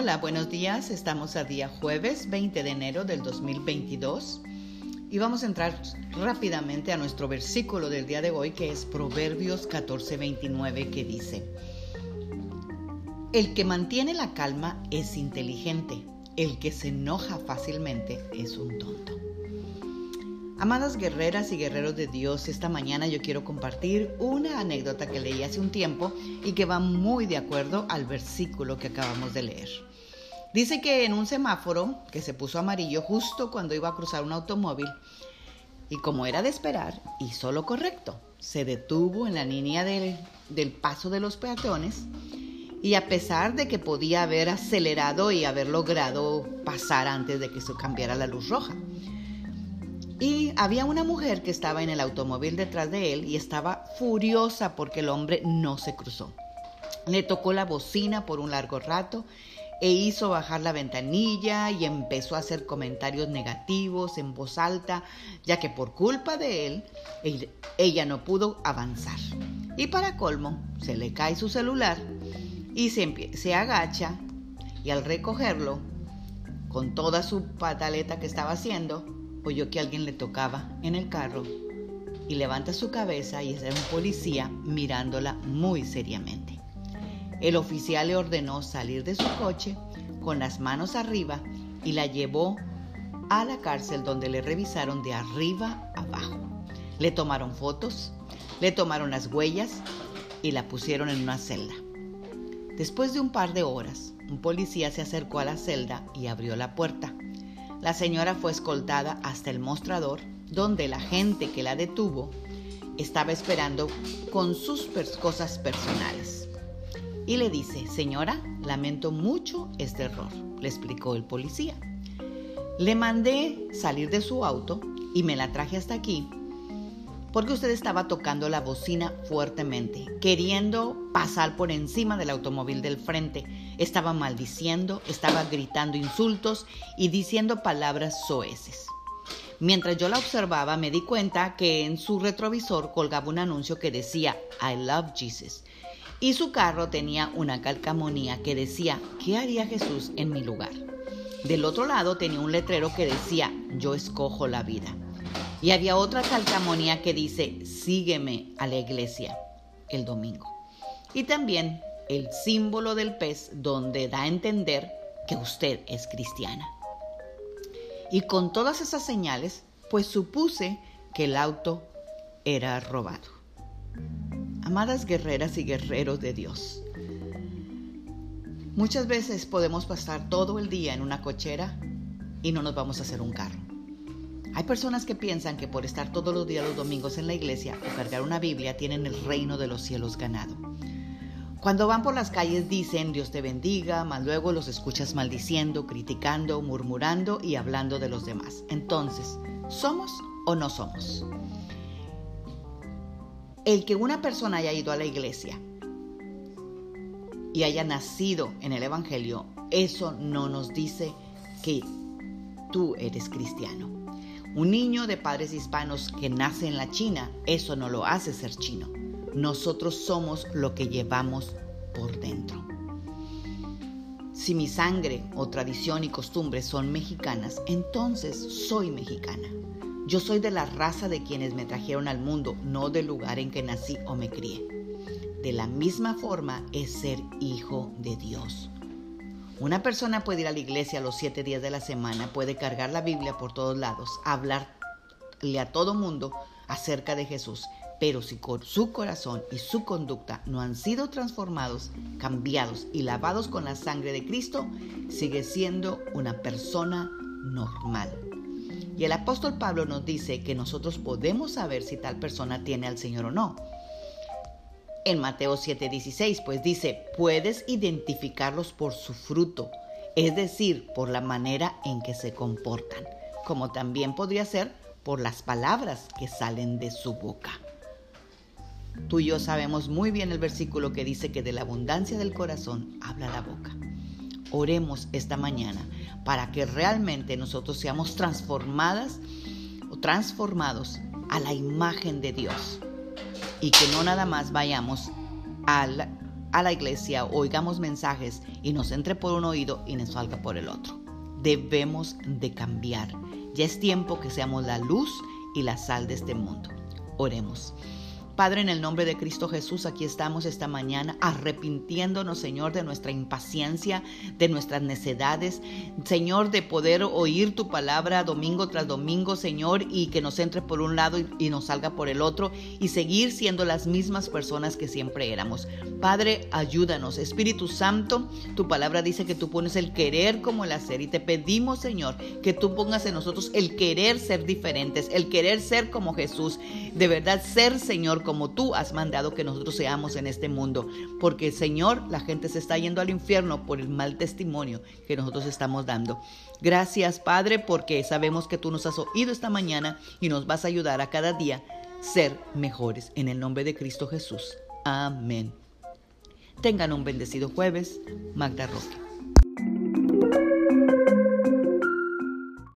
Hola, buenos días. Estamos a día jueves 20 de enero del 2022 y vamos a entrar rápidamente a nuestro versículo del día de hoy que es Proverbios 14:29 que dice, El que mantiene la calma es inteligente, el que se enoja fácilmente es un tonto. Amadas guerreras y guerreros de Dios, esta mañana yo quiero compartir una anécdota que leí hace un tiempo y que va muy de acuerdo al versículo que acabamos de leer. Dice que en un semáforo que se puso amarillo justo cuando iba a cruzar un automóvil y como era de esperar, hizo lo correcto. Se detuvo en la línea del, del paso de los peatones y a pesar de que podía haber acelerado y haber logrado pasar antes de que se cambiara la luz roja. Y había una mujer que estaba en el automóvil detrás de él y estaba furiosa porque el hombre no se cruzó. Le tocó la bocina por un largo rato e hizo bajar la ventanilla y empezó a hacer comentarios negativos en voz alta, ya que por culpa de él, ella no pudo avanzar. Y para colmo, se le cae su celular y se, se agacha y al recogerlo, con toda su pataleta que estaba haciendo, oyó que alguien le tocaba en el carro y levanta su cabeza y es un policía mirándola muy seriamente. El oficial le ordenó salir de su coche con las manos arriba y la llevó a la cárcel donde le revisaron de arriba abajo. Le tomaron fotos, le tomaron las huellas y la pusieron en una celda. Después de un par de horas, un policía se acercó a la celda y abrió la puerta. La señora fue escoltada hasta el mostrador donde la gente que la detuvo estaba esperando con sus cosas personales. Y le dice, señora, lamento mucho este error, le explicó el policía. Le mandé salir de su auto y me la traje hasta aquí porque usted estaba tocando la bocina fuertemente, queriendo pasar por encima del automóvil del frente. Estaba maldiciendo, estaba gritando insultos y diciendo palabras soeces. Mientras yo la observaba, me di cuenta que en su retrovisor colgaba un anuncio que decía I love Jesus y su carro tenía una calcamonía que decía ¿qué haría Jesús en mi lugar? Del otro lado tenía un letrero que decía Yo escojo la vida. Y había otra calcamonía que dice, sígueme a la iglesia el domingo. Y también el símbolo del pez donde da a entender que usted es cristiana. Y con todas esas señales, pues supuse que el auto era robado. Amadas guerreras y guerreros de Dios, muchas veces podemos pasar todo el día en una cochera y no nos vamos a hacer un carro. Hay personas que piensan que por estar todos los días los domingos en la iglesia o cargar una Biblia tienen el reino de los cielos ganado. Cuando van por las calles dicen Dios te bendiga, mas luego los escuchas maldiciendo, criticando, murmurando y hablando de los demás. Entonces, ¿somos o no somos? El que una persona haya ido a la iglesia y haya nacido en el Evangelio, eso no nos dice que tú eres cristiano. Un niño de padres hispanos que nace en la China, eso no lo hace ser chino. Nosotros somos lo que llevamos por dentro. Si mi sangre o tradición y costumbres son mexicanas, entonces soy mexicana. Yo soy de la raza de quienes me trajeron al mundo, no del lugar en que nací o me crié. De la misma forma es ser hijo de Dios. Una persona puede ir a la iglesia los siete días de la semana, puede cargar la Biblia por todos lados, hablarle a todo mundo acerca de Jesús, pero si su corazón y su conducta no han sido transformados, cambiados y lavados con la sangre de Cristo, sigue siendo una persona normal. Y el apóstol Pablo nos dice que nosotros podemos saber si tal persona tiene al Señor o no en Mateo 7:16, pues dice, puedes identificarlos por su fruto, es decir, por la manera en que se comportan, como también podría ser por las palabras que salen de su boca. Tú y yo sabemos muy bien el versículo que dice que de la abundancia del corazón habla la boca. Oremos esta mañana para que realmente nosotros seamos transformadas o transformados a la imagen de Dios y que no nada más vayamos a la iglesia, oigamos mensajes y nos entre por un oído y nos salga por el otro. Debemos de cambiar. Ya es tiempo que seamos la luz y la sal de este mundo. Oremos. Padre, en el nombre de Cristo Jesús, aquí estamos esta mañana arrepintiéndonos, Señor, de nuestra impaciencia, de nuestras necedades, Señor, de poder oír tu palabra domingo tras domingo, Señor, y que nos entre por un lado y, nos salga por el otro, y seguir siendo las mismas personas que siempre éramos. Padre, ayúdanos. Espíritu Santo, tu palabra dice que tú pones el querer como el hacer, y te pedimos, Señor, que tú pongas en nosotros el querer ser diferentes, el querer ser como Jesús, de verdad ser, Señor, como tú has mandado que nosotros seamos en este mundo. Porque, Señor, la gente se está yendo al infierno por el mal testimonio que nosotros estamos dando. Gracias, Padre, porque sabemos que tú nos has oído esta mañana y nos vas a ayudar a cada día ser mejores. En el nombre de Cristo Jesús. Amén. Tengan un bendecido jueves. Magda Roque.